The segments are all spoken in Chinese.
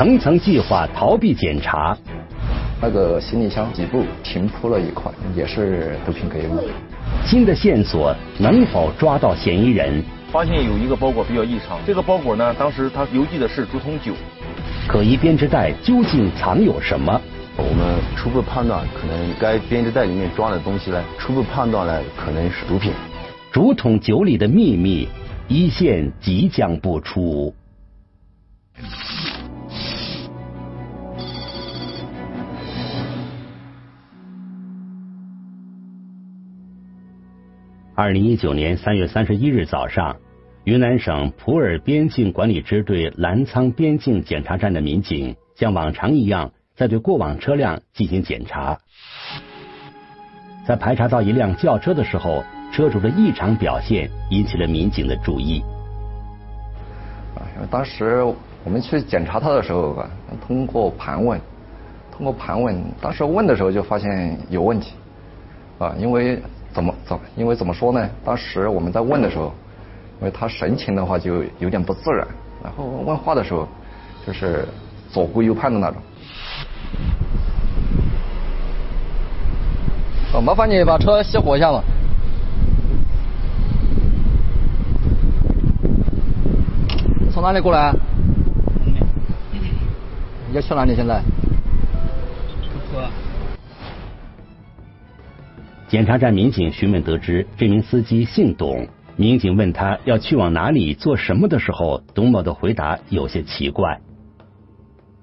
层层计划逃避检查。那个行李箱底部平铺了一块，也是毒品给物。新的线索能否抓到嫌疑人？发现有一个包裹比较异常，这个包裹呢，当时他邮寄的是竹筒酒。可疑编织袋究竟藏有什么？我们初步判断，可能该编织袋里面装的东西呢，初步判断呢，可能是毒品。竹筒酒里的秘密，一线即将播出。二零一九年三月三十一日早上，云南省普洱边境管理支队澜沧边境检查站的民警像往常一样，在对过往车辆进行检查。在排查到一辆轿车的时候，车主的异常表现引起了民警的注意。当时我们去检查他的时候吧，通过盘问，通过盘问，当时问的时候就发现有问题，啊，因为。怎么怎？因为怎么说呢？当时我们在问的时候，因为他神情的话就有点不自然，然后问话的时候就是左顾右盼的那种。哦，麻烦你把车熄火一下嘛。从哪里过来？要去哪里现在？检查站民警询问得知，这名司机姓董。民警问他要去往哪里做什么的时候，董某的回答有些奇怪，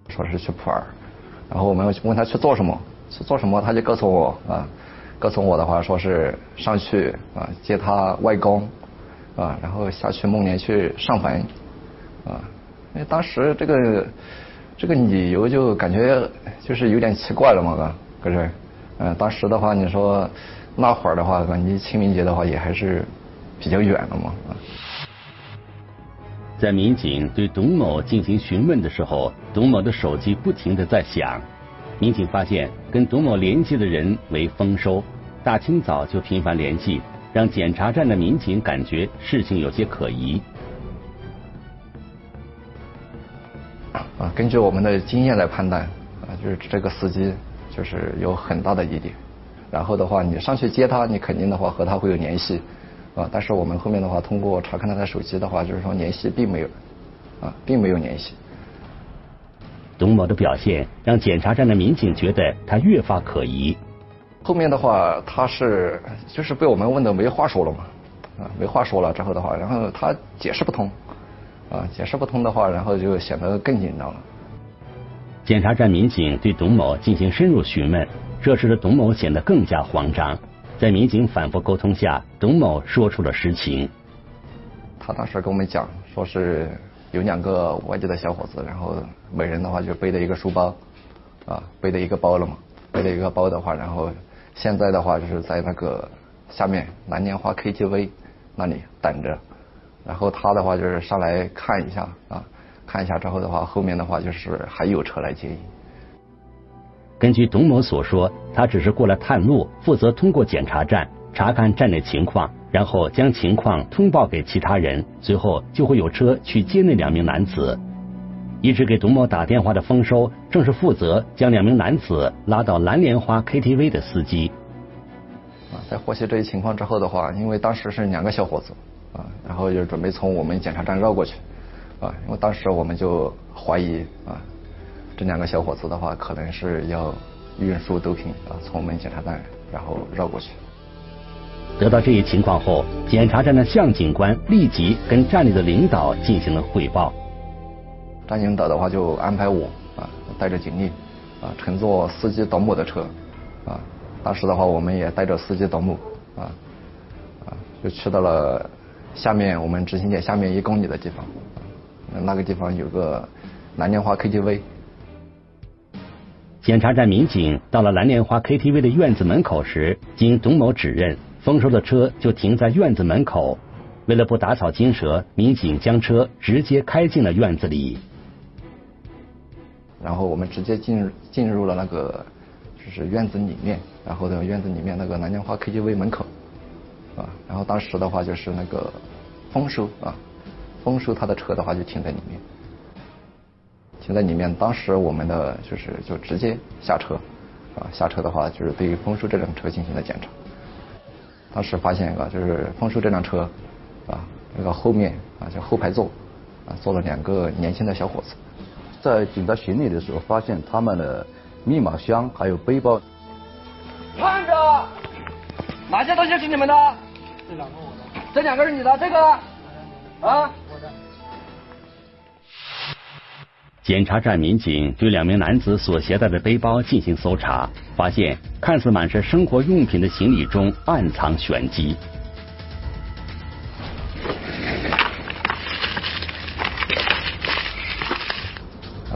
说是去普洱。然后我们问他去做什么，去做什么，他就告诉我啊，告诉我的话说是上去啊接他外公啊，然后下去孟连去上坟啊。因为当时这个这个理由就感觉就是有点奇怪了嘛，哥，可是嗯，当时的话你说。那会儿的话，离清明节的话也还是比较远了嘛。在民警对董某进行询问的时候，董某的手机不停的在响。民警发现跟董某联系的人为丰收，大清早就频繁联系，让检查站的民警感觉事情有些可疑。啊，根据我们的经验来判断，啊，就是这个司机就是有很大的疑点。然后的话，你上去接他，你肯定的话和他会有联系，啊，但是我们后面的话通过查看他的手机的话，就是说联系并没有，啊，并没有联系。董某的表现让检查站的民警觉得他越发可疑。后面的话，他是就是被我们问的没话说了嘛，啊，没话说了之后的话，然后他解释不通，啊，解释不通的话，然后就显得更紧张了。检查站民警对董某进行深入询问。这时的董某显得更加慌张，在民警反复沟通下，董某说出了实情。他当时跟我们讲，说是有两个外地的小伙子，然后每人的话就背着一个书包，啊，背着一个包了嘛，背着一个包的话，然后现在的话就是在那个下面蓝莲花 KTV 那里等着，然后他的话就是上来看一下啊，看一下之后的话，后面的话就是还有车来接应。根据董某所说，他只是过来探路，负责通过检查站查看站内情况，然后将情况通报给其他人，随后就会有车去接那两名男子。一直给董某打电话的丰收，正是负责将两名男子拉到蓝莲花 KTV 的司机。啊，在获悉这一情况之后的话，因为当时是两个小伙子啊，然后就准备从我们检查站绕过去啊，因为当时我们就怀疑啊。这两个小伙子的话，可能是要运输毒品啊，从我们检查站然后绕过去。得到这一情况后，检查站的向警官立即跟站里的领导进行了汇报。站领导的话就安排我啊，带着警力啊，乘坐司机董某的车啊。当时的话，我们也带着司机董某啊啊，就去到了下面我们执行点下面一公里的地方，那个地方有个蓝莲花 KTV。检查站民警到了蓝莲花 KTV 的院子门口时，经董某指认，丰收的车就停在院子门口。为了不打草惊蛇，民警将车直接开进了院子里。然后我们直接进入进入了那个就是院子里面，然后呢院子里面那个蓝莲花 KTV 门口啊，然后当时的话就是那个丰收啊，丰收他的车的话就停在里面。停在里面当时我们的就是就直接下车，啊，下车的话就是对于枫树这辆车进行了检查。当时发现一个，就是丰收这辆车，啊，那个后面啊，就后排座，啊，坐了两个年轻的小伙子。在检查行李的时候，发现他们的密码箱还有背包。看着，哪些东西是你们的？这两个我的，这两个是你的，这个啊？我的。检查站民警对两名男子所携带的背包进行搜查，发现看似满是生活用品的行李中暗藏玄机。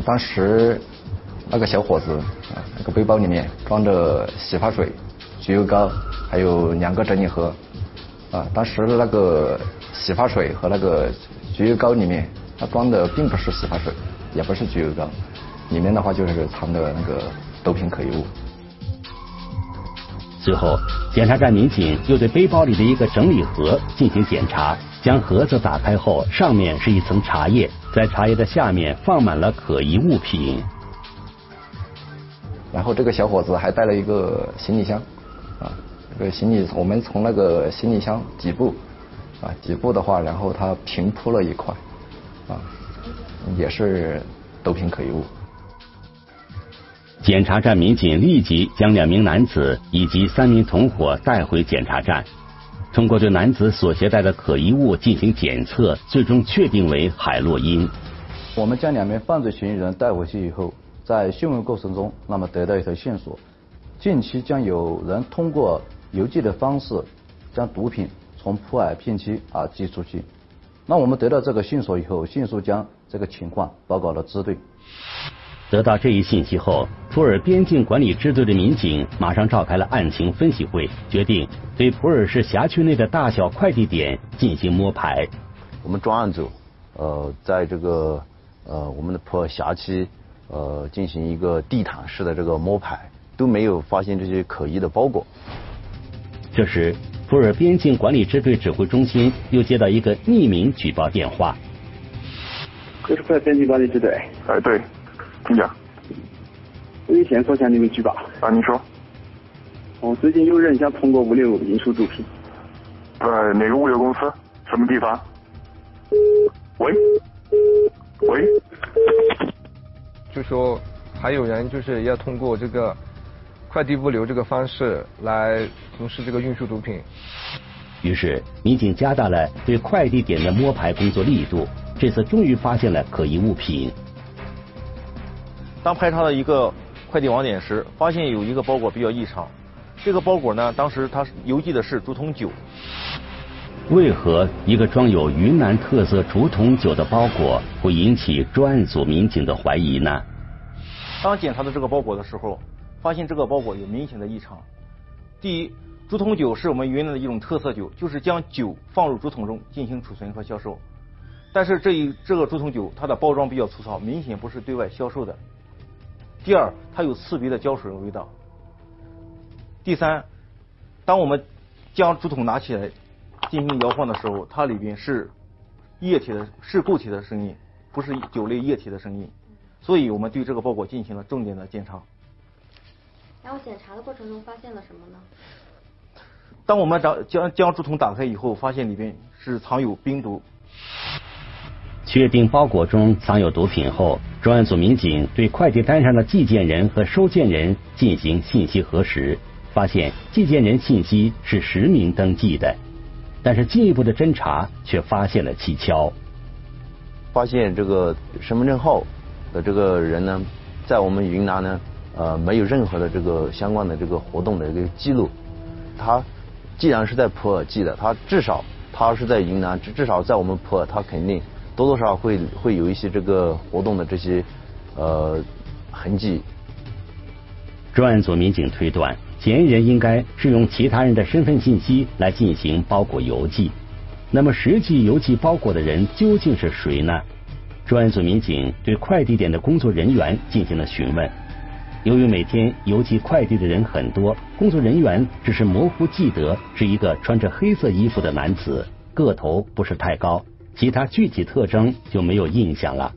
当时那个小伙子啊，那个背包里面装着洗发水、焗油膏，还有两个整理盒。啊，当时那个洗发水和那个焗油膏里面，它装的并不是洗发水，也不是焗油膏，里面的话就是藏的那个毒品可疑物。随后，检查站民警又对背包里的一个整理盒进行检查，将盒子打开后，上面是一层茶叶，在茶叶的下面放满了可疑物品。然后这个小伙子还带了一个行李箱，啊，这个行李我们从那个行李箱底部，啊几步的话，然后他平铺了一块，啊，也是毒品可疑物。检查站民警立即将两名男子以及三名同伙带回检查站，通过对男子所携带的可疑物进行检测，最终确定为海洛因。我们将两名犯罪嫌疑人带回去以后，在讯问过程中，那么得到一条线索，近期将有人通过邮寄的方式将毒品从普洱片区啊寄出去。那我们得到这个线索以后，迅速将这个情况报告了支队。得到这一信息后，普洱边境管理支队的民警马上召开了案情分析会，决定对普洱市辖区内的大小快递点进行摸排。我们专案组呃，在这个呃我们的普洱辖区呃进行一个地毯式的这个摸排，都没有发现这些可疑的包裹。这时，普洱边境管理支队指挥中心又接到一个匿名举报电话。这是普洱边境管理支队。哎，对，听讲。我有线索向你们举报。啊，你说。我，最近有人想通过物流运输毒品。在哪个物流公司？什么地方？喂？喂？就说还有人就是要通过这个快递物流这个方式来从事这个运输毒品。于是，民警加大了对快递点的摸排工作力度。这次终于发现了可疑物品。当排查到一个快递网点时，发现有一个包裹比较异常。这个包裹呢，当时它邮寄的是竹筒酒。为何一个装有云南特色竹筒酒的包裹会引起专案组民警的怀疑呢？当检查到这个包裹的时候，发现这个包裹有明显的异常。第一，竹筒酒是我们云南的一种特色酒，就是将酒放入竹筒中进行储存和销售。但是这一这个竹筒酒，它的包装比较粗糙，明显不是对外销售的。第二，它有刺鼻的胶水味道。第三，当我们将竹筒拿起来进行摇晃的时候，它里边是液体的，是固体的声音，不是酒类液体的声音。所以我们对这个包裹进行了重点的检查。然后检查的过程中发现了什么呢？当我们将将将竹筒打开以后，发现里边是藏有冰毒。确定包裹中藏有毒品后，专案组民警对快递单上的寄件人和收件人进行信息核实，发现寄件人信息是实名登记的，但是进一步的侦查却发现了蹊跷。发现这个身份证号的这个人呢，在我们云南呢，呃，没有任何的这个相关的这个活动的一个记录。他既然是在普洱寄的，他至少他是在云南，至至少在我们普洱，他肯定。多多少少会会有一些这个活动的这些呃痕迹。专案组民警推断，嫌疑人应该是用其他人的身份信息来进行包裹邮寄。那么，实际邮寄包裹的人究竟是谁呢？专案组民警对快递点的工作人员进行了询问。由于每天邮寄快递的人很多，工作人员只是模糊记得是一个穿着黑色衣服的男子，个头不是太高。其他具体特征就没有印象了。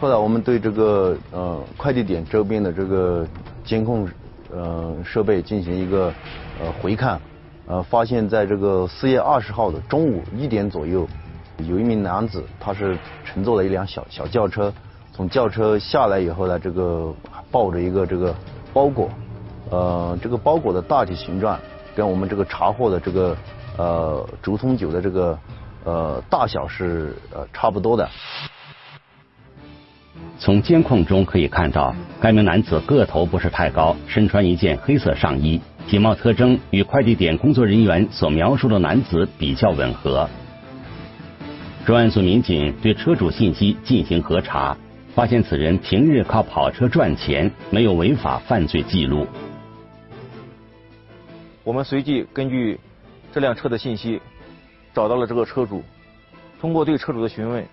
后来我们对这个呃快递点周边的这个监控呃设备进行一个呃回看，呃发现在这个四月二十号的中午一点左右，有一名男子他是乘坐了一辆小小轿车，从轿车下来以后呢，这个抱着一个这个包裹，呃这个包裹的大体形状跟我们这个查获的这个呃竹筒酒的这个呃大小是呃差不多的。从监控中可以看到，该名男子个头不是太高，身穿一件黑色上衣，体貌特征与快递点工作人员所描述的男子比较吻合。专案组民警对车主信息进行核查，发现此人平日靠跑车赚钱，没有违法犯罪记录。我们随即根据这辆车的信息，找到了这个车主。通过对车主的询问，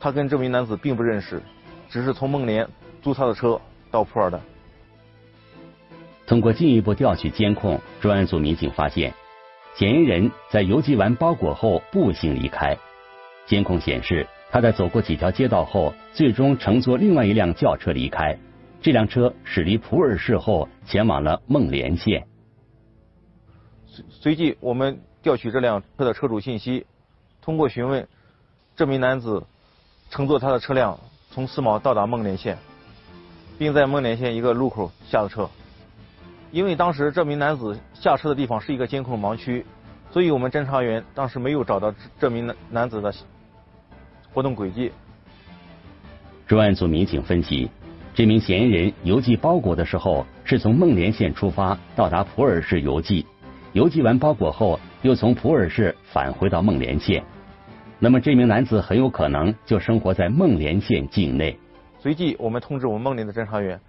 他跟这名男子并不认识。只是从孟连租他的车到普洱的。通过进一步调取监控，专案组民警发现，嫌疑人在邮寄完包裹后步行离开。监控显示，他在走过几条街道后，最终乘坐另外一辆轿车离开。这辆车驶离普洱市后，前往了孟连县。随随即，我们调取这辆车的车主信息，通过询问，这名男子乘坐他的车辆。从思茅到达孟连县，并在孟连县一个路口下了车。因为当时这名男子下车的地方是一个监控盲区，所以我们侦查员当时没有找到这名男男子的活动轨迹。专案组民警分析，这名嫌疑人邮寄包裹的时候是从孟连县出发，到达普洱市邮寄，邮寄完包裹后又从普洱市返回到孟连县。那么这名男子很有可能就生活在孟连县境内。随即，我们通知我们孟连的侦查员，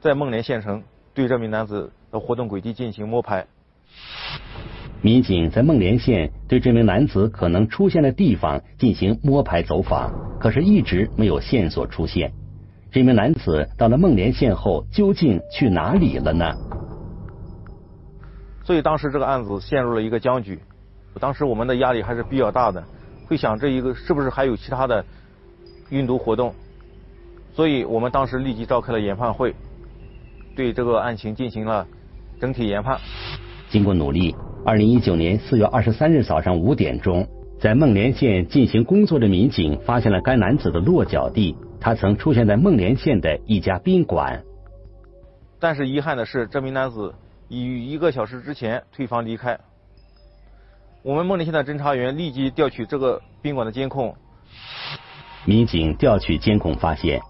在孟连县城对这名男子的活动轨迹进行摸排。民警在孟连县对这名男子可能出现的地方进行摸排走访，可是一直没有线索出现。这名男子到了孟连县后，究竟去哪里了呢？所以当时这个案子陷入了一个僵局。当时我们的压力还是比较大的，会想这一个是不是还有其他的运毒活动，所以我们当时立即召开了研判会，对这个案情进行了整体研判。经过努力，二零一九年四月二十三日早上五点钟，在孟连县进行工作的民警发现了该男子的落脚地，他曾出现在孟连县的一家宾馆。但是遗憾的是，这名男子已于一个小时之前退房离开。我们孟连县的侦查员立即调取这个宾馆的监控。民警调取监控发现，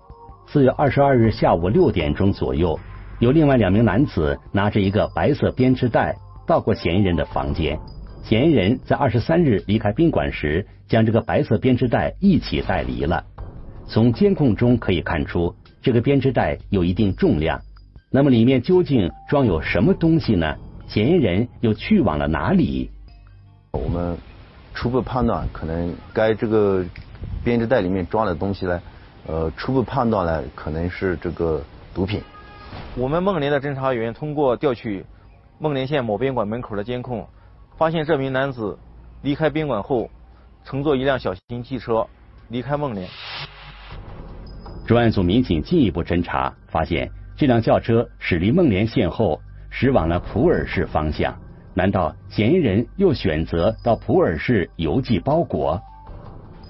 四月二十二日下午六点钟左右，有另外两名男子拿着一个白色编织袋到过嫌疑人的房间。嫌疑人在二十三日离开宾馆时，将这个白色编织袋一起带离了。从监控中可以看出，这个编织袋有一定重量。那么里面究竟装有什么东西呢？嫌疑人又去往了哪里？我们初步判断，可能该这个编织袋里面装的东西呢，呃，初步判断呢，可能是这个毒品。我们孟连的侦查员通过调取孟连县某宾馆门口的监控，发现这名男子离开宾馆后，乘坐一辆小型汽车离开孟连。专案组民警进一步侦查，发现这辆轿车驶离孟连县后，驶往了普洱市方向。难道嫌疑人又选择到普洱市邮寄包裹？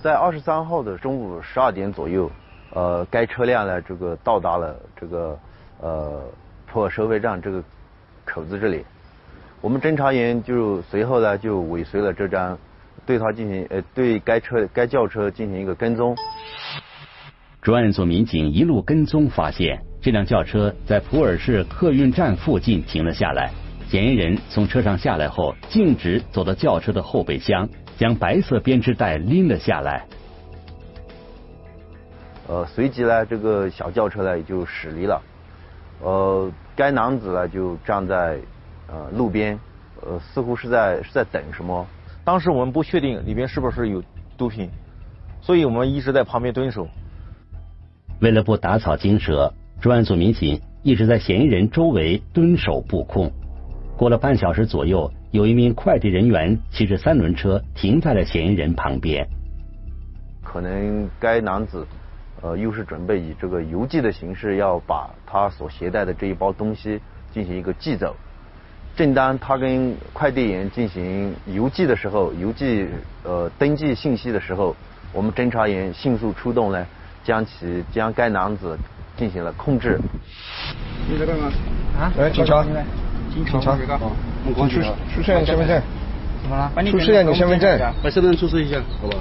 在二十三号的中午十二点左右，呃，该车辆呢，这个到达了这个呃普洱收费站这个口子这里。我们侦查员就随后呢就尾随了这张，对他进行呃对该车该轿车进行一个跟踪。专案组民警一路跟踪，发现这辆轿车在普洱市客运站附近停了下来。嫌疑人从车上下来后，径直走到轿车的后备箱，将白色编织袋拎了下来。呃，随即呢，这个小轿车呢也就驶离了。呃，该男子呢就站在呃路边，呃，似乎是在是在等什么。当时我们不确定里边是不是有毒品，所以我们一直在旁边蹲守。为了不打草惊蛇，专案组民警一直在嫌疑人周围蹲守布控。过了半小时左右，有一名快递人员骑着三轮车停在了嫌疑人旁边。可能该男子呃，又是准备以这个邮寄的形式，要把他所携带的这一包东西进行一个寄走。正当他跟快递员进行邮寄的时候，邮寄呃登记信息的时候，我们侦查员迅速出动呢，将其将该男子进行了控制。你在干嘛？啊？来，警察。警察。你出出示你身份证。怎么了？出示一下你身份证。把身份证出示一下，好吧？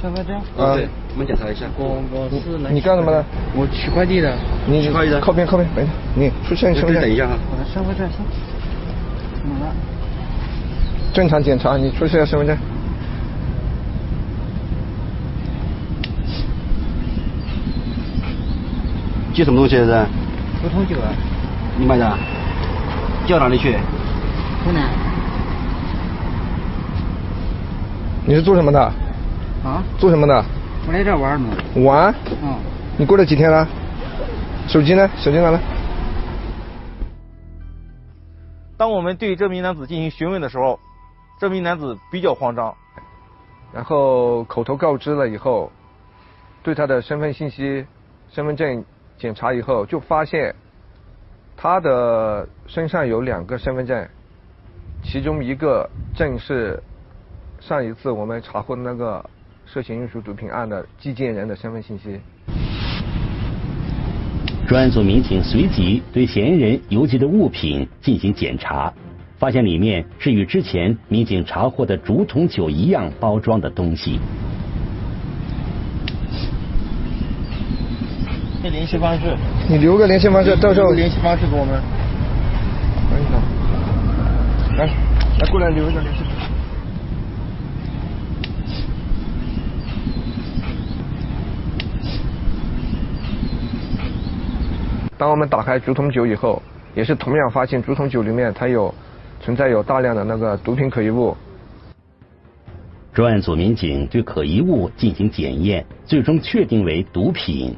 身份证？啊，对，我们检查一下。我我是来。你干什么的？我取快递的。你取快递的。靠边靠边，没事。你出示你身份证。等一下哈。我的身份证先。怎么了？正常检查，你出示下身份证。寄什么东西是？葡萄酒啊。你买的？寄到哪里去？湖南。你是做什么的？啊？做什么的？我来这玩呢。玩？嗯。你过来几天了？手机呢？手机拿来。当我们对这名男子进行询问的时候，这名男子比较慌张，然后口头告知了以后，对他的身份信息、身份证检查以后，就发现他的身上有两个身份证，其中一个正是上一次我们查获的那个涉嫌运输毒品案的寄件人的身份信息。专案组民警随即对嫌疑人邮寄的物品进行检查，发现里面是与之前民警查获的竹筒酒一样包装的东西。这联系方式，你留个联系方式，到时候联系方式给我们。来，来过来留一个联系。当我们打开竹筒酒以后，也是同样发现竹筒酒里面它有存在有大量的那个毒品可疑物。专案组民警对可疑物进行检验，最终确定为毒品。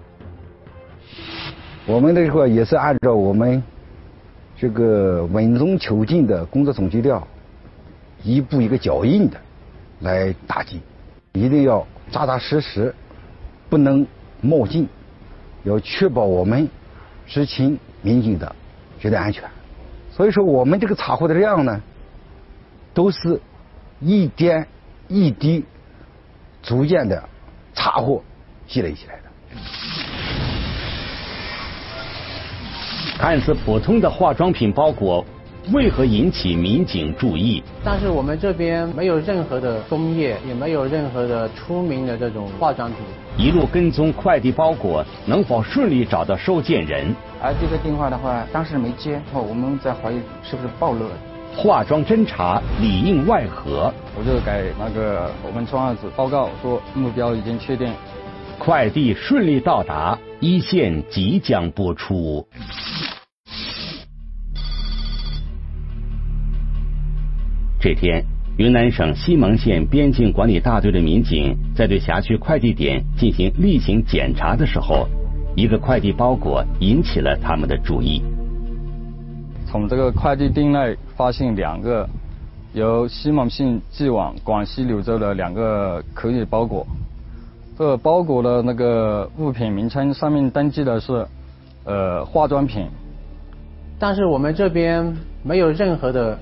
我们这块也是按照我们这个稳中求进的工作总基调，一步一个脚印的来打击，一定要扎扎实实，不能冒进，要确保我们。执勤民警的绝对安全，所以说我们这个查获的量呢，都是一点一滴逐渐的查获积累起来的。看似普通的化妆品包裹，为何引起民警注意？但是我们这边没有任何的工业，也没有任何的出名的这种化妆品。一路跟踪快递包裹，能否顺利找到收件人？而这个电话的话，当时没接，后我们在怀疑是不是暴露了。化妆侦查里应外合，我就给那个我们专案组报告说目标已经确定，快递顺利到达，一线即将播出。这天。云南省西盟县边境管理大队的民警在对辖区快递点进行例行检查的时候，一个快递包裹引起了他们的注意。从这个快递店内发现两个由西蒙县寄往广西柳州的两个可疑包裹，这个包裹的那个物品名称上面登记的是呃化妆品，但是我们这边没有任何的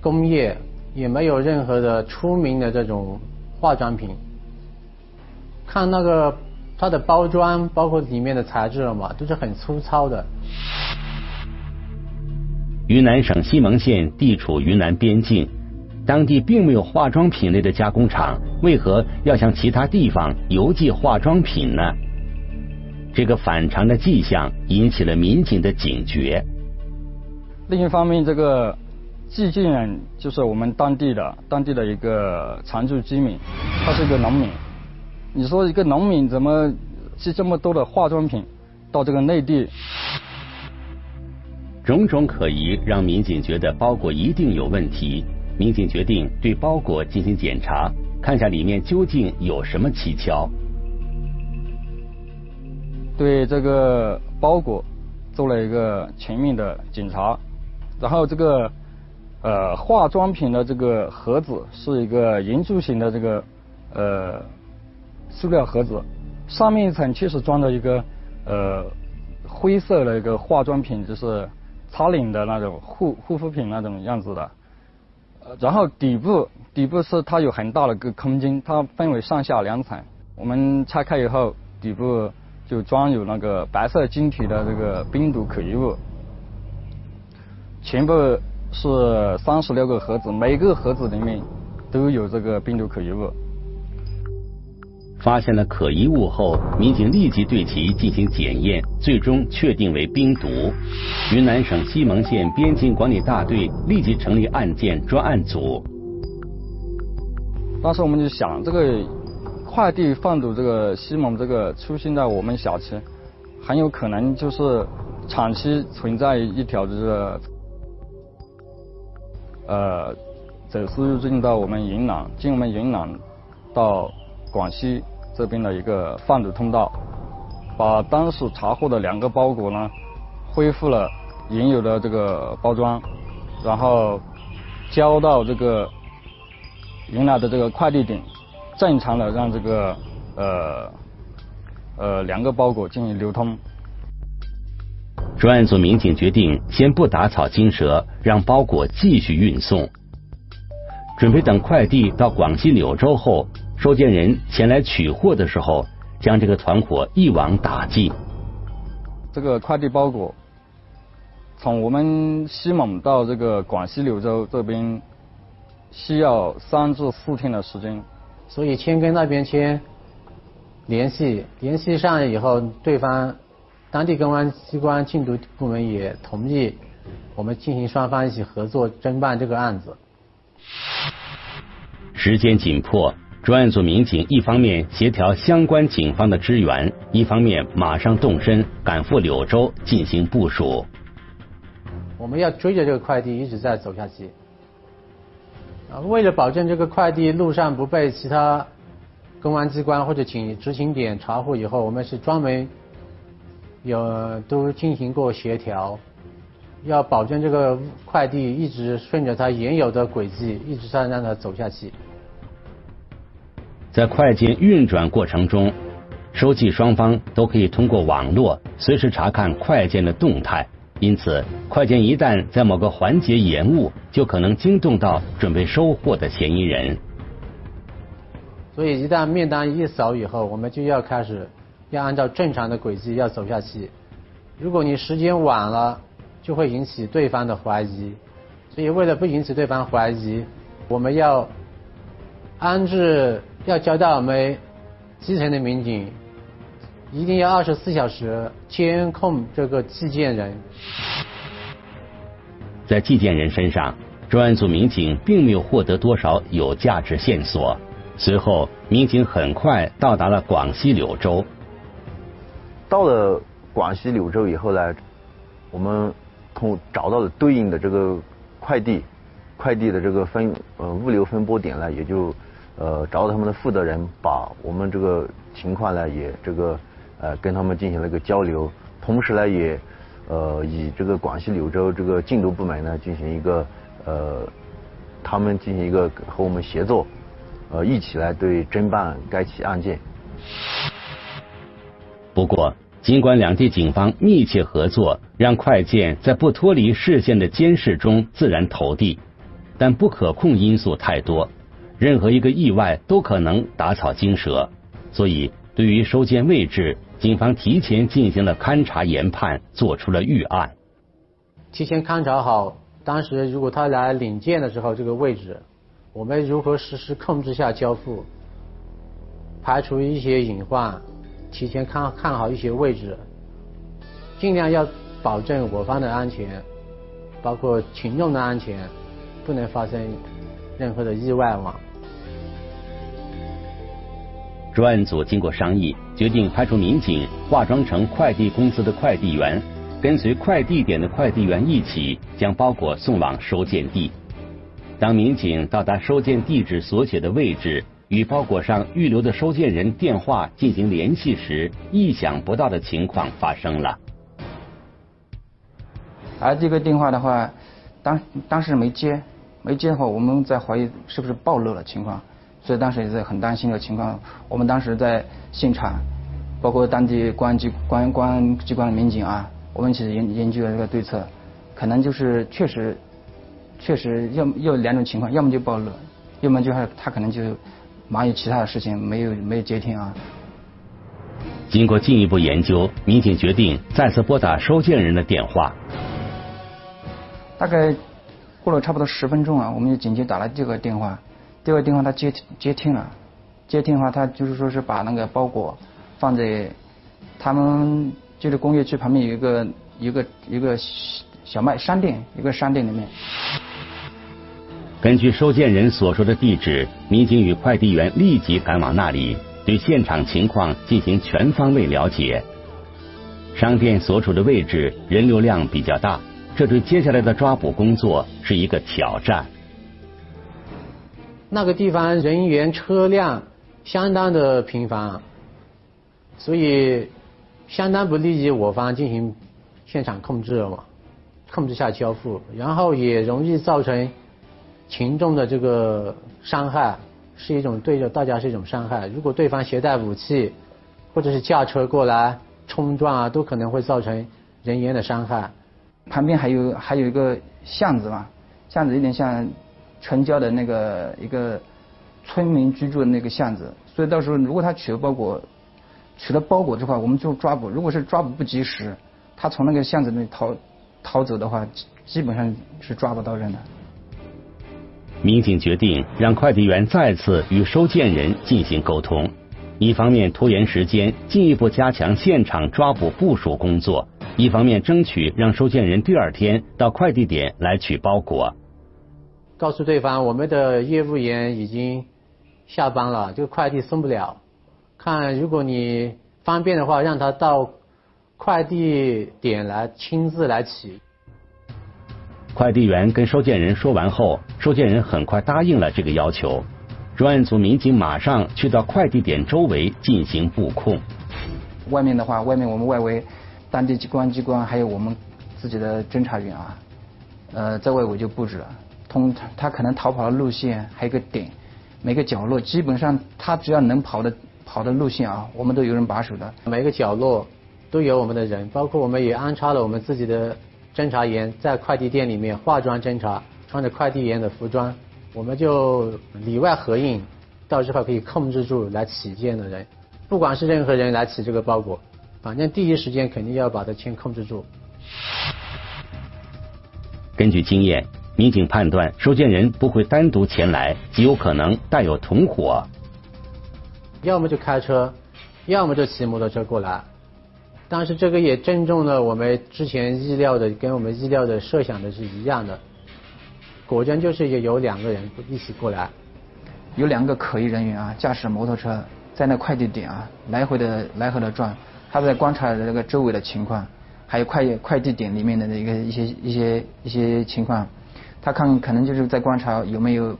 工业。也没有任何的出名的这种化妆品，看那个它的包装，包括里面的材质了嘛，都是很粗糙的。云南省西盟县地处云南边境，当地并没有化妆品类的加工厂，为何要向其他地方邮寄化妆品呢？这个反常的迹象引起了民警的警觉。另一方面，这个。寄件人就是我们当地的当地的一个常住居民，他是一个农民。你说一个农民怎么寄这么多的化妆品到这个内地？种种可疑让民警觉得包裹一定有问题。民警决定对包裹进行检查，看下里面究竟有什么蹊跷。对这个包裹做了一个全面的检查，然后这个。呃，化妆品的这个盒子是一个圆柱形的这个呃塑料盒子，上面一层确实装着一个呃灰色的一个化妆品，就是擦脸的那种护护肤品那种样子的。然后底部底部是它有很大的个空间，它分为上下两层。我们拆开以后，底部就装有那个白色晶体的这个冰毒可疑物，全部是三十六个盒子，每个盒子里面都有这个病毒可疑物。发现了可疑物后，民警立即对其进行检验，最终确定为冰毒。云南省西盟县边境管理大队立即成立案件专案组。当时我们就想，这个快递贩毒这个西蒙这个出现在我们小区，很有可能就是长期存在一条这个呃走私入境到我们云南，经我们云南到广西。这边的一个贩毒通道，把当时查获的两个包裹呢，恢复了原有的这个包装，然后交到这个云南的这个快递点，正常的让这个呃呃两个包裹进行流通。专案组民警决定先不打草惊蛇，让包裹继续运送，准备等快递到广西柳州后。收件人前来取货的时候，将这个团伙一网打尽。这个快递包裹从我们西蒙到这个广西柳州这边需要三至四天的时间，所以先跟那边先联系，联系上以后，对方当地公安机关禁毒部门也同意我们进行双方一起合作侦办这个案子。时间紧迫。专案组民警一方面协调相关警方的支援，一方面马上动身赶赴柳州进行部署。我们要追着这个快递一直在走下去，啊，为了保证这个快递路上不被其他公安机关或者警执勤点查获，以后我们是专门有都进行过协调，要保证这个快递一直顺着它原有的轨迹，一直在让它走下去。在快件运转过程中，收寄双方都可以通过网络随时查看快件的动态，因此快件一旦在某个环节延误，就可能惊动到准备收货的嫌疑人。所以一旦面单一扫以后，我们就要开始要按照正常的轨迹要走下去。如果你时间晚了，就会引起对方的怀疑。所以为了不引起对方怀疑，我们要安置。要交代我们基层的民警，一定要二十四小时监控这个寄件人。在寄件人身上，专案组民警并没有获得多少有价值线索。随后，民警很快到达了广西柳州。到了广西柳州以后呢，我们通找到了对应的这个快递，快递的这个分呃物流分拨点呢，也就。呃，找到他们的负责人，把我们这个情况呢，也这个呃跟他们进行了一个交流，同时呢，也呃以这个广西柳州这个禁毒部门呢进行一个呃他们进行一个和我们协作，呃一起来对侦办该起案件。不过，尽管两地警方密切合作，让快件在不脱离视线的监视中自然投递，但不可控因素太多。任何一个意外都可能打草惊蛇，所以对于收件位置，警方提前进行了勘查研判，做出了预案。提前勘察好，当时如果他来领件的时候，这个位置，我们如何实施控制下交付，排除一些隐患，提前看看好一些位置，尽量要保证我方的安全，包括群众的安全，不能发生任何的意外嘛。专案组经过商议，决定派出民警化妆成快递公司的快递员，跟随快递点的快递员一起将包裹送往收件地。当民警到达收件地址所写的位置，与包裹上预留的收件人电话进行联系时，意想不到的情况发生了。而这个电话的话，当当时没接，没接的话，我们在怀疑是不是暴露了情况。所以当时也是很担心的情况，我们当时在现场包括当地公安机关公安机关的民警啊，我们一起研研究了这个对策，可能就是确实确实要要两种情况，要么就暴露，要么就是他可能就忙于其他的事情，没有没有接听啊。经过进一步研究，民警决定再次拨打收件人的电话。大概过了差不多十分钟啊，我们就紧急打了第二个电话，第二个电话他接接听了，接听的话他就是说是把那个包裹放在他们就是工业区旁边有一个一个一个小卖商店，一个商店里面。根据收件人所说的地址，民警与快递员立即赶往那里。对现场情况进行全方位了解。商店所处的位置人流量比较大，这对接下来的抓捕工作是一个挑战。那个地方人员车辆相当的频繁，所以相当不利于我方进行现场控制嘛，控制下交付，然后也容易造成群众的这个伤害。是一种对着大家是一种伤害。如果对方携带武器，或者是驾车过来冲撞啊，都可能会造成人员的伤害。旁边还有还有一个巷子嘛，巷子有点像城郊的那个一个村民居住的那个巷子，所以到时候如果他取了包裹，取了包裹的话，我们就抓捕。如果是抓捕不及时，他从那个巷子里逃逃走的话，基本上是抓不到人的。民警决定让快递员再次与收件人进行沟通，一方面拖延时间，进一步加强现场抓捕部署工作；一方面争取让收件人第二天到快递点来取包裹。告诉对方，我们的业务员已经下班了，这个快递送不了。看，如果你方便的话，让他到快递点来亲自来取。快递员跟收件人说完后，收件人很快答应了这个要求。专案组民警马上去到快递点周围进行布控。外面的话，外面我们外围当地公安机关还有我们自己的侦查员啊，呃，在外围就布置了，通他可能逃跑的路线还有个点，每个角落基本上他只要能跑的跑的路线啊，我们都有人把守的。每个角落都有我们的人，包括我们也安插了我们自己的。侦查员在快递店里面化妆侦查，穿着快递员的服装，我们就里外合印，到时候可以控制住来取件的人，不管是任何人来取这个包裹，反正第一时间肯定要把他先控制住。根据经验，民警判断收件人不会单独前来，极有可能带有同伙，要么就开车，要么就骑摩托车过来。但是这个也正中了我们之前意料的，跟我们意料的设想的是一样的。果真就是有有两个人一起过来，有两个可疑人员啊，驾驶摩托车在那快递点啊来回的来回的转，他在观察这个周围的情况，还有快快递点里面的一个一些一些一些情况，他看可能就是在观察有没有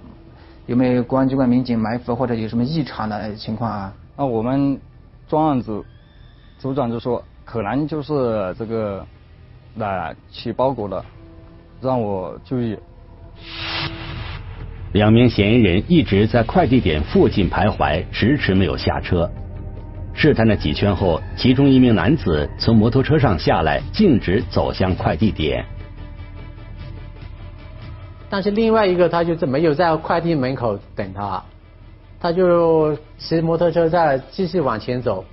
有没有公安机关民警埋伏或者有什么异常的情况啊。那我们专案组组长就说。可能就是这个来取包裹了，让我注意。两名嫌疑人一直在快递点附近徘徊，迟迟没有下车。试探了几圈后，其中一名男子从摩托车上下来，径直走向快递点。但是另外一个他就是没有在快递门口等他，他就骑摩托车在继续往前走。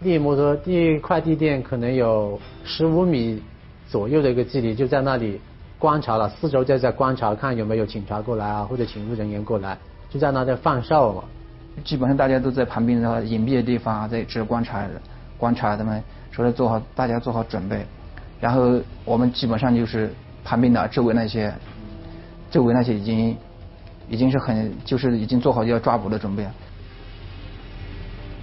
离摩托离快递店可能有十五米左右的一个距离，就在那里观察了，四周就在观察，看有没有警察过来啊，或者警务人员过来，就在那在放哨嘛。基本上大家都在旁边的隐蔽的地方在这观察，观察他们，说是做好，大家做好准备。然后我们基本上就是旁边的周围那些，周围那些已经已经是很就是已经做好要抓捕的准备了。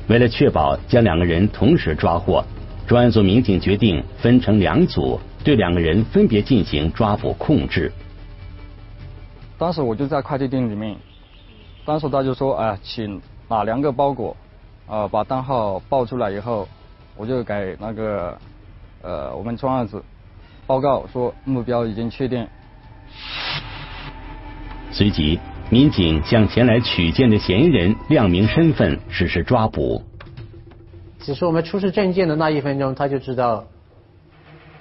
为了确保将两个人同时抓获，专案组民警决定分成两组，对两个人分别进行抓捕控制。当时我就在快递店里面，当时他就说：“哎，请哪两个包裹？啊，把单号报出来以后，我就给那个呃我们专案组报告说目标已经确定。”随即。民警向前来取件的嫌疑人亮明身份，实施抓捕。只是我们出示证件的那一分钟，他就知道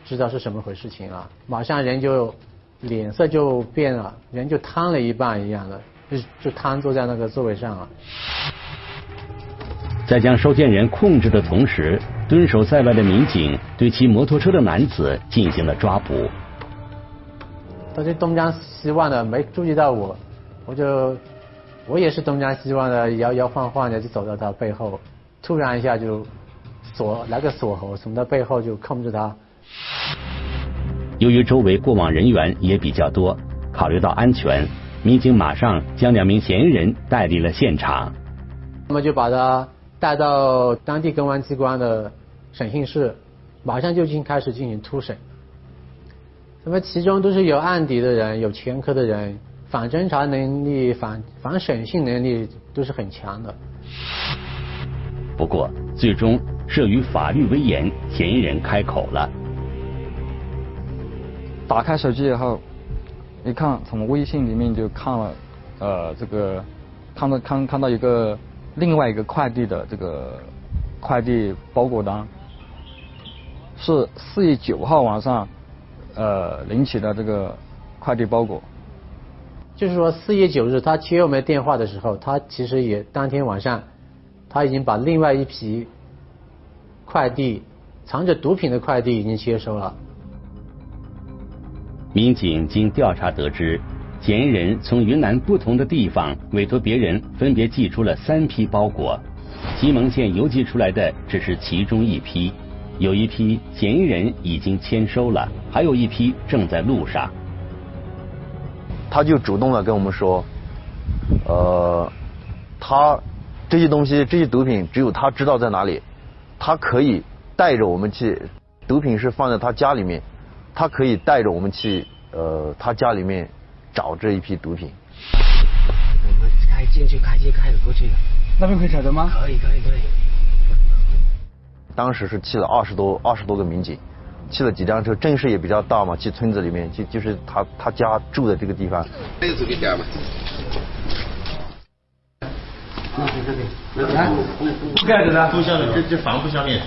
知道是什么回事情了，马上人就脸色就变了，人就瘫了一半一样的，就就瘫坐在那个座位上了。在将收件人控制的同时，蹲守在外的民警对骑摩托车的男子进行了抓捕。他就东张西望的，没注意到我，我就我也是东张西望的，摇摇晃晃的就走到他背后，突然一下就锁来个锁喉，从他背后就控制他。由于周围过往人员也比较多，考虑到安全，民警马上将两名嫌疑人带离了现场。那么就把他带到当地公安机关的审讯室，马上就进开始进行突审。那么其中都是有案底的人，有前科的人，反侦查能力、反反审讯能力都是很强的。不过，最终慑于法律威严，嫌疑人开口了。打开手机以后，一看从微信里面就看了，呃，这个看到看看到一个另外一个快递的这个快递包裹单，是四月九号晚上。呃，领取的这个快递包裹，就是说四月九日他接我们电话的时候，他其实也当天晚上，他已经把另外一批快递藏着毒品的快递已经接收了。民警经调查得知，嫌疑人从云南不同的地方委托别人分别寄出了三批包裹，西蒙县邮寄出来的只是其中一批。有一批嫌疑人已经签收了，还有一批正在路上。他就主动的跟我们说，呃，他这些东西这些毒品只有他知道在哪里，他可以带着我们去，毒品是放在他家里面，他可以带着我们去呃他家里面找这一批毒品。我们开进去，开进开得过去的。那边可以找的吗？可以，可以，可以。当时是去了二十多二十多个民警，去了几辆车，阵势也比较大嘛，去村子里面，就就是他他家住的这个地方。这个这边家嘛。来，不盖着呢，不下面，这这房不下面。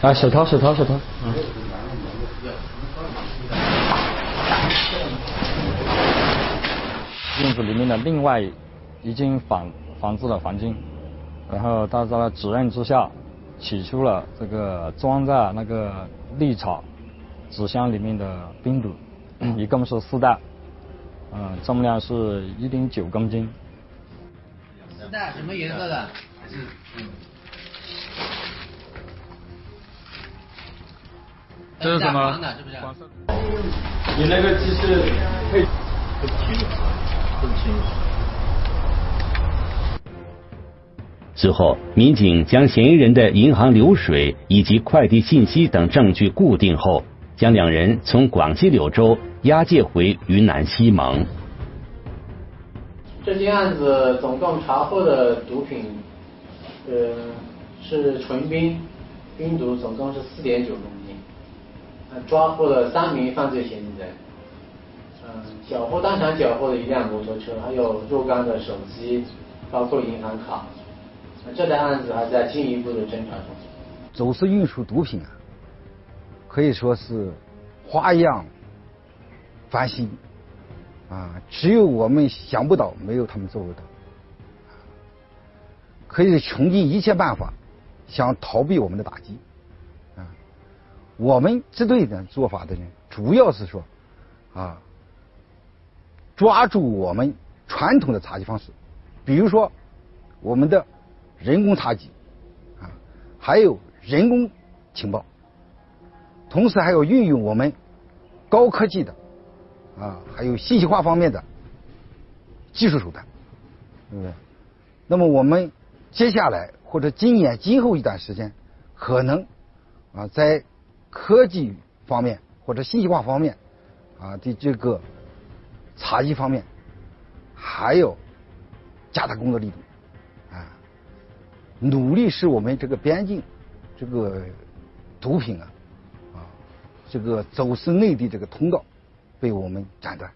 啊，手套手套手套。嗯。院子里面的另外一间房房子的黄金，然后他在他指认之下。取出了这个装在那个绿草纸箱里面的冰毒，一共是四袋，嗯，重量是一点九公斤。四袋什么颜色的？这是什么？黄色。你那个机是配很轻，很轻。随后，民警将嫌疑人的银行流水以及快递信息等证据固定后，将两人从广西柳州押解回云南西蒙。这件案子总共查获的毒品，呃，是纯冰，冰毒总共是四点九公斤，抓获了三名犯罪嫌疑人，嗯，缴获当场缴获的一辆摩托车，还有若干的手机，包括银行卡。这单案子还在进一步的侦查中。走私运输毒品啊，可以说是花样繁新啊，只有我们想不到，没有他们做不到。可以穷尽一切办法想逃避我们的打击啊。我们支队的做法的人，主要是说啊，抓住我们传统的查缉方式，比如说我们的。人工查缉啊，还有人工情报，同时还要运用我们高科技的啊，还有信息化方面的技术手段，对不对？那么我们接下来或者今年今后一段时间，可能啊在科技方面或者信息化方面啊的这个查缉方面，还要加大工作力度。努力使我们这个边境这个毒品啊啊这个走私内地这个通道被我们斩断。